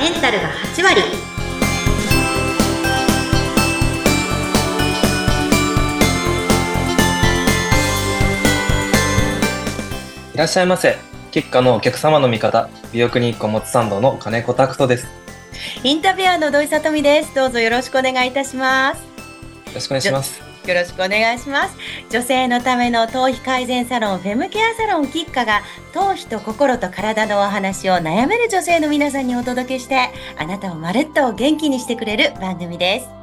メンタルが8割いらっしゃいませ。結果のお客様の味方、美容クリニックを持つ参道の金子拓人です。よインタビュアーの土井さとみですどうぞよろしくお願いいたしますろしくお願いします。よろしくお願いします。女性のための頭皮改善サロンフェムケアサロンキッカが頭皮と心と体のお話を悩める女性の皆さんにお届けしてあなたをまるっと元気にしてくれる番組です。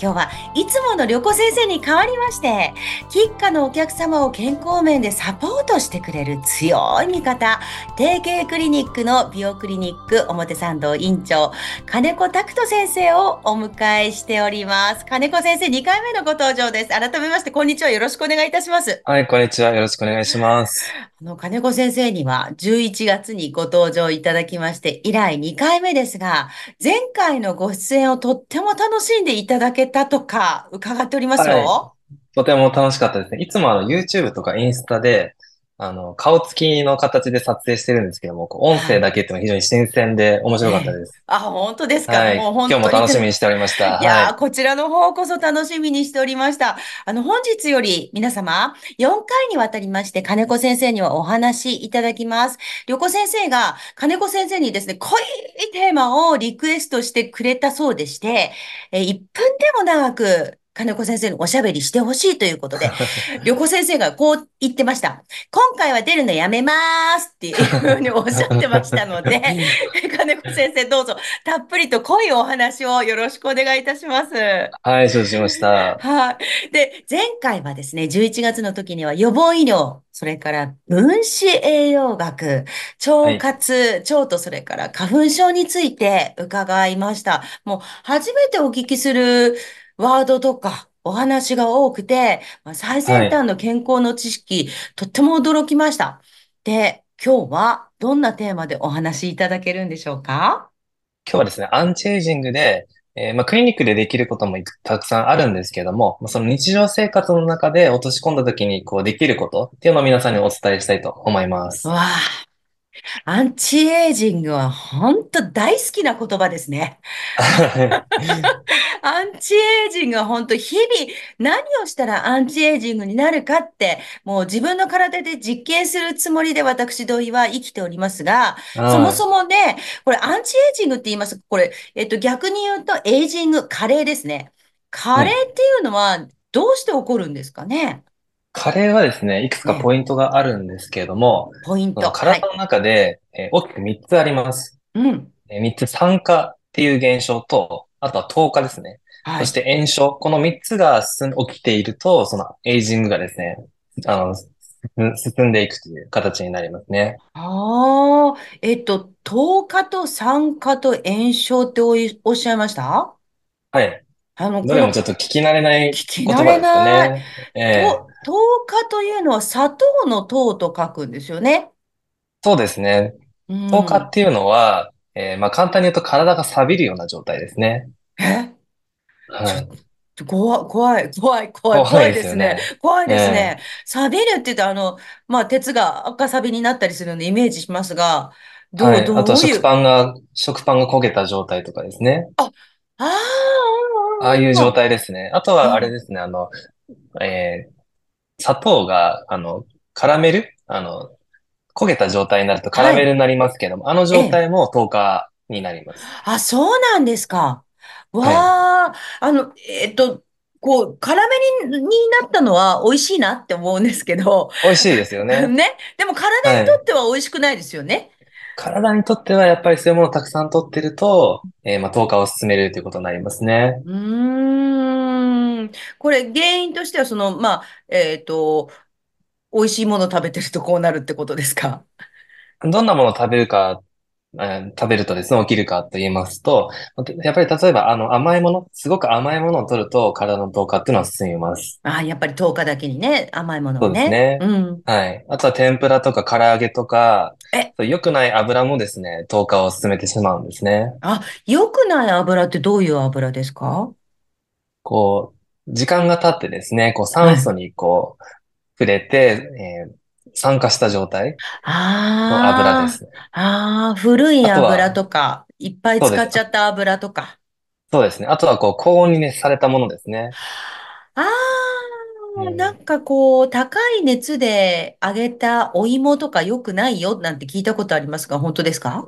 今日はいつもの旅行先生に代わりまして、キッカのお客様を健康面でサポートしてくれる強い味方、定型クリニックの美容クリニック表参道院長、金子拓人先生をお迎えしております。金子先生2回目のご登場です。改めまして、こんにちは。よろしくお願いいたします。はい、こんにちは。よろしくお願いします。の、金子先生には11月にご登場いただきまして、以来2回目ですが、前回のご出演をとっても楽しんでいただけたとか伺っておりますよ。はとても楽しかったですね。いつもあの YouTube とかインスタで、あの、顔つきの形で撮影してるんですけども、こう音声だけっていうのは非常に新鮮で面白かったです。あ、本当ですか？はい。もう本今日も楽しみにしておりました。いやー、はこちらの方こそ楽しみにしておりました。あの、本日より皆様、4回にわたりまして、金子先生にはお話しいただきます。旅子先生が、金子先生にですね、濃いテーマをリクエストしてくれたそうでして、えー1分でも長く、金子先生におしゃべりしてほしいということで、旅子先生がこう言ってました。今回は出るのやめますっていうふうにおっしゃってましたので、金子先生どうぞたっぷりと濃いお話をよろしくお願いいたします。い。はい、承知しました。はい。で、前回はですね、11月の時には予防医療、それから分子栄養学、腸活、腸とそれから花粉症について伺いました。もう初めてお聞きするワードとかお話が多くて、まあ最先端の健康の知識、とっても驚きました。で、今日はどんなテーマでお話しいただけるんでしょうか？今日はですね、アンチエイジングで、えーまあ、クリニックでできることもたくさんあるんですけども、まあその日常生活の中で落とし込んだ時にこうできることっていうのを皆さんにお伝えしたいと思います。わあ、アンチエイジングは本当大好きな言葉ですね。アンチエイジングは本当日々何をしたらアンチエイジングになるかって、もう自分の体で実験するつもりで私同意は生きておりますが、そもそもね、これアンチエイジングって言います。これ、えっと逆に言うとエイジング、加齢ですね。加齢っていうのはどうして起こるんですかね？カレーはですね、いくつかポイントがあるんですけれども、ポイント。体の中で、えー大きく3つあります。うん。えー3つ酸化っていう現象と、あとは糖化ですね。はいそし。て炎症。この3つが起きていると、そのエイジングがですね、あの、進進んでいくという形になりますね。ああ、えっと、糖化と酸化と炎症っておっしゃいました？はい。あの、どれもちょっと聞き慣れない聞き言慣れ葉ですよない。ね。ええと糖化というのは砂糖の糖と書くんですよね。そうですね。うん。糖化っていうのは、えーまあ簡単に言うと体が錆びるような状態ですね。え？はい。怖い、怖い、怖い、怖い、怖怖いいですすね。怖いですね。錆びるって言うと、あの、まあ、鉄が赤錆びになったりするのでイメージしますが、どう、はい。どあとは食ういう、パンが、食パンが焦げた状態とかですね。ああ、ああいう状態。態ですね。あとはあれですね、あの、えー砂糖が、あの、カラメル？あの、焦げた状態になるとカラメルになりますけども、あの状態も糖化になります。あ、そうなんですか。わあ、あの、えっと、こう、辛めに、になったのは美味しいなって思うんですけど、美味しいですよね。ね。でも体にとっては美味しくないですよね。体にとってはやっぱりそういうものをたくさん取ってると、えーまあ、糖化を進めるということになりますね。うーん。これ原因としては、その、まあ、えっと、美味しいものを食べてるとこうなるってことですか？どんなものを食べるか、えー食べるとですね、起きるかと言いますと、やっぱり例えばあの甘いもの、すごく甘いものを取ると体の糖化っていうのは進みます。ああ、やっぱり10日だけにね、甘いものそうをね。ですね。うん。はい。あとは天ぷらとか唐揚げとかえ、そう良くない油もですね、糖化を進めてしまうんですね。あ、良くない油ってどういう油ですか？こう、時間が経ってですね、こう酸素にこう、触れて、えー酸化した状態？の油ですね。ああ、古い油とか、いっぱい。使っちゃった油とか。そうですね。あとはこう、高温に熱されたものですね。ああ、なうん。んかこう、高い熱で揚げたお芋とか良くないよなんて聞いたことありますが、本当ですか？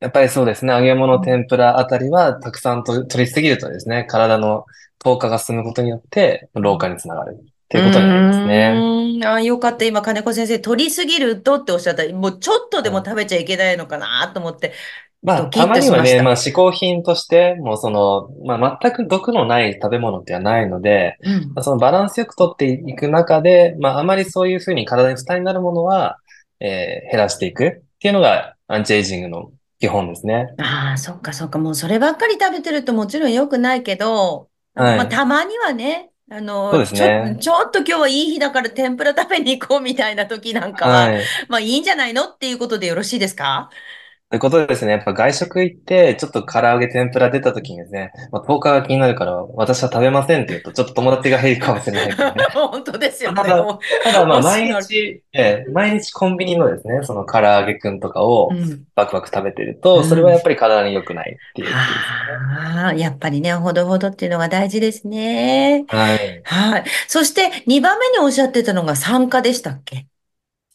やっぱりそうですね。揚げ物、うん天ぷらあたりはたくさんと取りすぎるとですね、体の糖化が進むことによって老化につながるってういうことになりますね。あ、よかった。今、金子先生、取りすぎるとっておっしゃった。もうちょっとでもはい食べちゃいけないのかなと思って、まあ、たまにはね、ま。あ、嗜好品として、もうその、まあ、全く毒のない食べ物ではないので、うんまあ、そのバランスよくとっていく中で、まあ、あまりそういうふうに体に負担になるものは、えー減らしていくっていうのがアンチエイジングの基本ですね。ああ、そっかそっか。もうそればっかり食べてるともちろん良くないけど、まあ、はい。たまにはね、あそうでの、ちょ、すね。ちょっと今日はいい日だから天ぷら食べに行こうみたいな時なんかは、はい。まあいいんじゃないのっていうことでよろしいですか？ということでですね、やっぱ外食行って、ちょっと唐揚げ天ぷら出た時にですね、まあ、10日が気になるから、私は食べませんって言うと、ちょっと友達が減るかもしれないですね。本当ですよね。ただ、お、ただまあ毎。日、えー毎日コンビニのですね、その唐揚げくんとかをうん。バクバク食べてるうと、それはやっん。ぱり体に良くないっていうね。はあ、やっぱりね、ほどほどっていうのが大事ですね。はい。はい。そして2番目におっしゃってたのが酸化でしたっけ？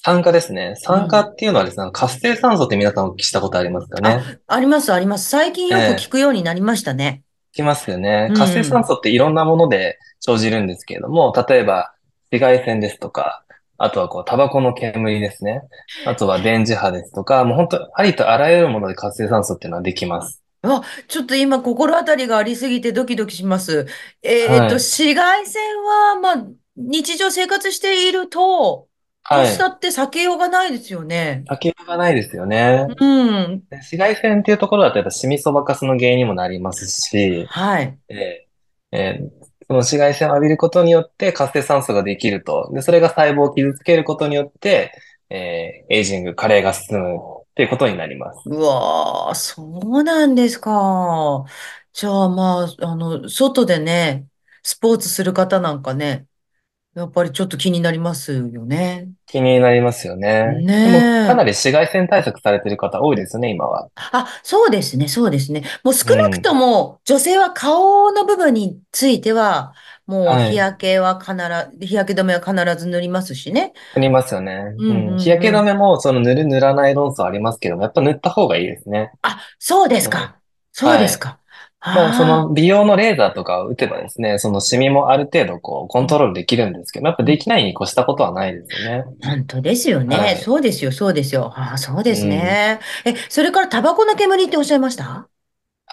酸化ですね。酸化うん。っていうのはですね、活性酸素って皆さんお聞きしたことありますかあ、ね？あります、あります。最近よく聞ええくようになりましたね。聞きますよね。う活性酸ん。素っていろんなもので生じるんですけれども、例えば紫外線ですとか、あとはこう、タバコの煙ですね。あとは電磁波ですとか、もう本当ありとあらゆるもので活性酸素っていうのはできます。あ、ちょっと今心当たりがありすぎてドキドキします。えっと、はい。紫外線は、まあ、日常生活していると、どうはい。したって避けようがないですよね。避けようがないですよね。うん。で紫外線っていうところだとやっぱシミそばかすの原因にもなりますし、はい。えーえーその紫外線を浴びることによって活性酸素ができると。で、それが細胞を傷つけることによって、えーエイジング、加齢が進むっていうことになります。うわー、そうなんですか。じゃあ、まあ、あの、外でね、スポーツする方なんかね、やっぱりちょっと気になりますよね。気になりますよね。ねでも、かなりえ。紫外線対策されてる方多いですよね、今は。あ、そうですね、そうですね。もう少なくとうん。も女性は顔の部分については、もう日はい。焼けは必ず、日焼け止めは必ず塗りますしね。ありますよね。うんうん。日うんうん。焼け止めも、その塗る塗らない論争ありますけども、やっぱ塗った方がいいですね。あ、そうですうん。か。そうではい。すか。まあ、その美容のレーザーとかを打てばですね、そのシミもある程度こう、コントうんロールできるんですけど、やっぱうんできないに越したことはないですよね。本当ですよね。はい。そうですよ、そうですよ。ああ、そうですうん。ね。え、それからタバコの煙っておっしゃいました？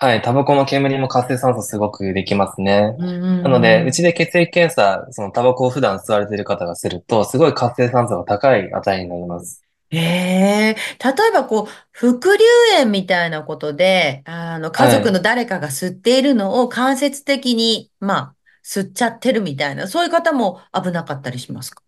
はい。タバコの煙も活性酸素すごくできますね。うんうなので、うんちで血液検査、そのタバコを普段吸われている方がすると、すごい活性酸素が高い値になります。ええ例えばこう、副流煙みたいなことで、あの、家はい。族の誰かが吸っているのを間接的に、まあ、吸っちゃってるみたいな、そういう方も危なかったりしますか？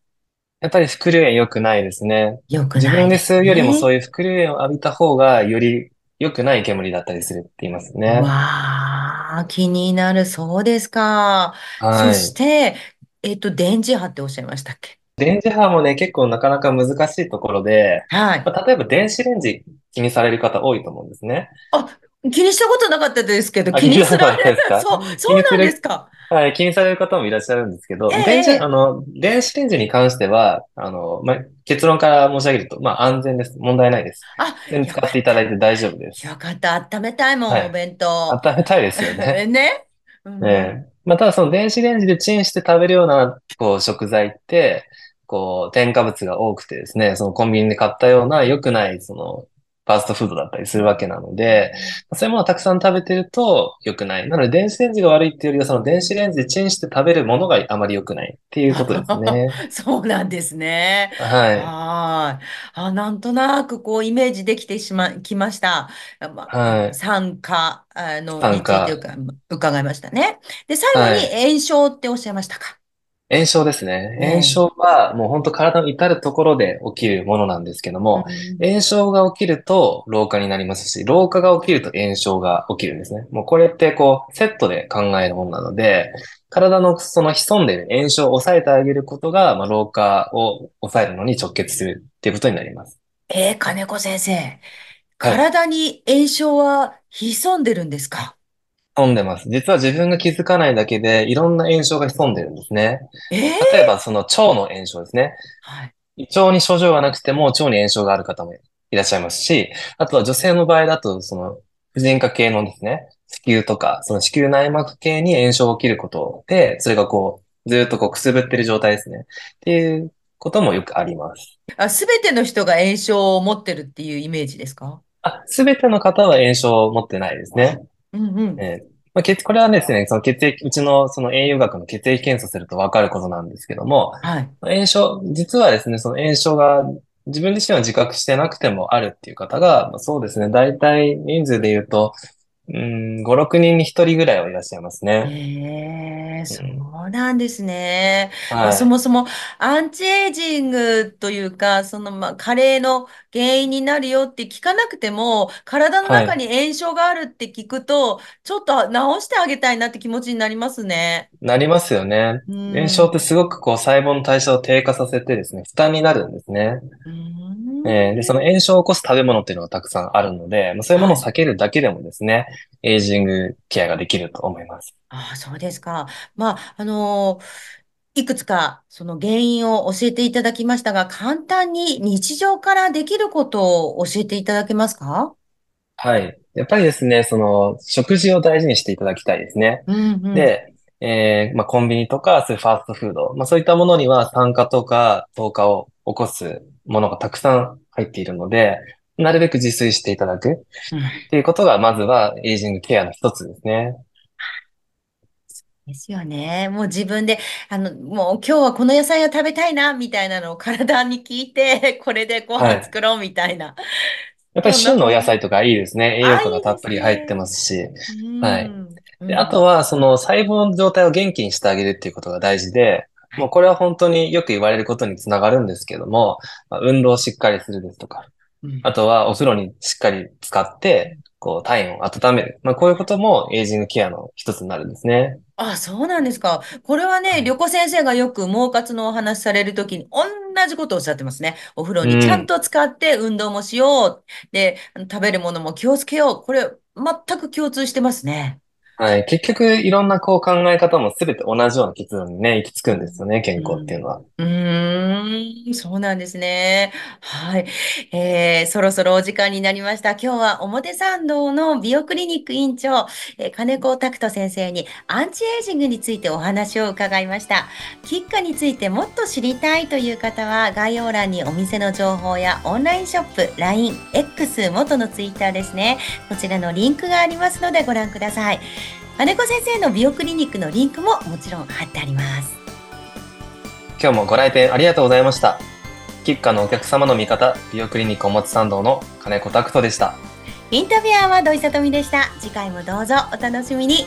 やっぱり副流煙良くないですね。よく自分でないです吸うよりもそね。ういう副流煙を浴びた方がより良くない煙だったりするって言いますね。わあ、気になる。そうですか。そはい。して、えっと、電磁波っておっしゃいましたっけ？電磁波もね、結構なかなか難しいところで、はい。まあ、例えば電子レンジ気にされる方多いと思うんですね。あ、気にしたことなかったですけど、あ、気気にならにすられ、ないですか？そう、そうなんですか？はい、気にされる方もいらっしゃるんですけえど、電子、あの、電子レンジに関しては、あの、まあ、結論から申し上げると、まあ、安全です。問題ないです。あ、使っていただい。て大丈夫です。よかった。温めたいもん、おはい。弁当。温めたいですよね。ね。うんうん。ええ。まあ、ただその電子レンジでチンして食べるような、こう、食材って、こう、添加物が多くてですね、そのコンビニで買ったような良くない、その、ファーストフードだったりするわけなので、そういうものをたくさん食べてると良くない。なので、電子レンジが悪いっていうよりは、その電子レンジでチンして食べるものがあまり良くないっていうことですね。そうなんですね。はい。はーい。あ、なんとなくこうイメージできてしま、きました。はい。酸化、あの、について酸化。伺伺いましたね。で、最後にはい。炎症っておっしゃいましたか？炎症ですね。炎ええ症はもう本当体の至るところで起きるものなんですけどうも、ん炎症が起きると老化になりますし、老化が起きると炎症が起きるんですね。もうこれってこうセットで考えるものなので、体のその潜んでいる炎症を抑えてあげることが、まあ、老化を抑えるのに直結するっていうことになります。えー金子先生。体に炎症は潜んでるんですか？潜んでます。実は自分が気づかないだけで、いろんな炎症が潜んでるんですね。ええ例えば、その腸の炎症ですね。はい。胃腸に症状がなくても腸に炎症がある方もいらっしゃいますし、あとは女性の場合だと、その、婦人科系のですね、子宮とか、その子宮内膜系に炎症が起きることで、それがこう、ずーっとこうくすぶってる状態ですね。っていうこともよくあります。あ、すべての人が炎症を持ってるっていうイメージですか？あ、すべての方は炎症を持ってないですね。うんうん。えーまあ、血これはですね、その血液、うちのその栄養学の血液検査するとわかることなんですけども、はい。炎症、実はですね、その炎症が自分自身は自覚してなくてもあるっていう方が、まあそうですね、大体人数で言うと、うん、5、6人に1人ぐらいはいらっしゃいますね。ええそうなんですね。まあ、はい。そもそもアンチエイジングというか、そのまあ加齢の原因になるよって聞かなくても、体の中はい。に炎症があるって聞くと、ちょっと治してあげたいなって気持ちになりますね。なりますよね。う炎症ってん。すごくこう細胞の代謝を低下させてですね、負担になるんですね。うん。えーで、その炎症を起こす食べ物っていうのがたくさんあるので、まあ、そういうものはい。を避けるだけでもですね、エイジングケアができると思います。ああ、そうですか。まあ、あのいくつかその原因を教えていただきましたが、簡単に日常からできることを教えていただけますか？はい。やっぱりですね、その、食事を大事にしていただきたいですね。うんうん。で、えーまあ、コンビニとか、そういうファーストフード、まあ、そういったものには酸化とか糖化を起こすものがたくさん入っているので、なるべく自炊していただくっうんていうことが、まずはエイジングケアの一つですね。ですよね。もう自分で、あの、もう今日はこの野菜を食べたいな、みたいなのを体に聞いて、これでごはい。飯作ろうみたいな。やっぱり旬のお野。菜とかいいですね。栄養あ、価がたっぷり入ってね。ますし。うはい。ん。うで、あとん。は、その細胞の状態を元気にしてあげるっていうことが大事で、はい。もうこれは本当によく言われることにつながるんですけども、まあ、運動をしっかりするですとか、うん。あとはお風呂にしっかり使って、こう体温を温める。まあこういうこともエイジングケアの一つになるんですね。あ、そうなんですか。これはね、はい。旅子先生がよく毛活のお話しされるときに同じことをおっしゃってますね。お風呂うにちゃんん。と使って運動もしよう。で、あの食べるものも気をつけよう。これ、全く共通してますね。はい。結局、いろんなこう考え方もすべて同じような結論にね、行き着くんですよね、健康っていうの。は。うーん、そうなんですね。はい。えー、そろそろお時間になりました。今日は表参道の美容クリニック院長、えー金子拓人先生にアンチエイジングについてお話を伺いました。キッカについてもっと知りたいという方は概要欄にお店の情報やオンラインショップ、LINE、X、元のツイッターですね。こちらのリンクがありますのでご覧ください。金子先生の美容クリニックのリンクももちろん貼ってあります。今日もご来店ありがとうございました。キッカのお客様の味方、美容クリニックおもち参道の金子拓人でした。インタビュアーは土井さとみでした。次回もどうぞお楽しみに。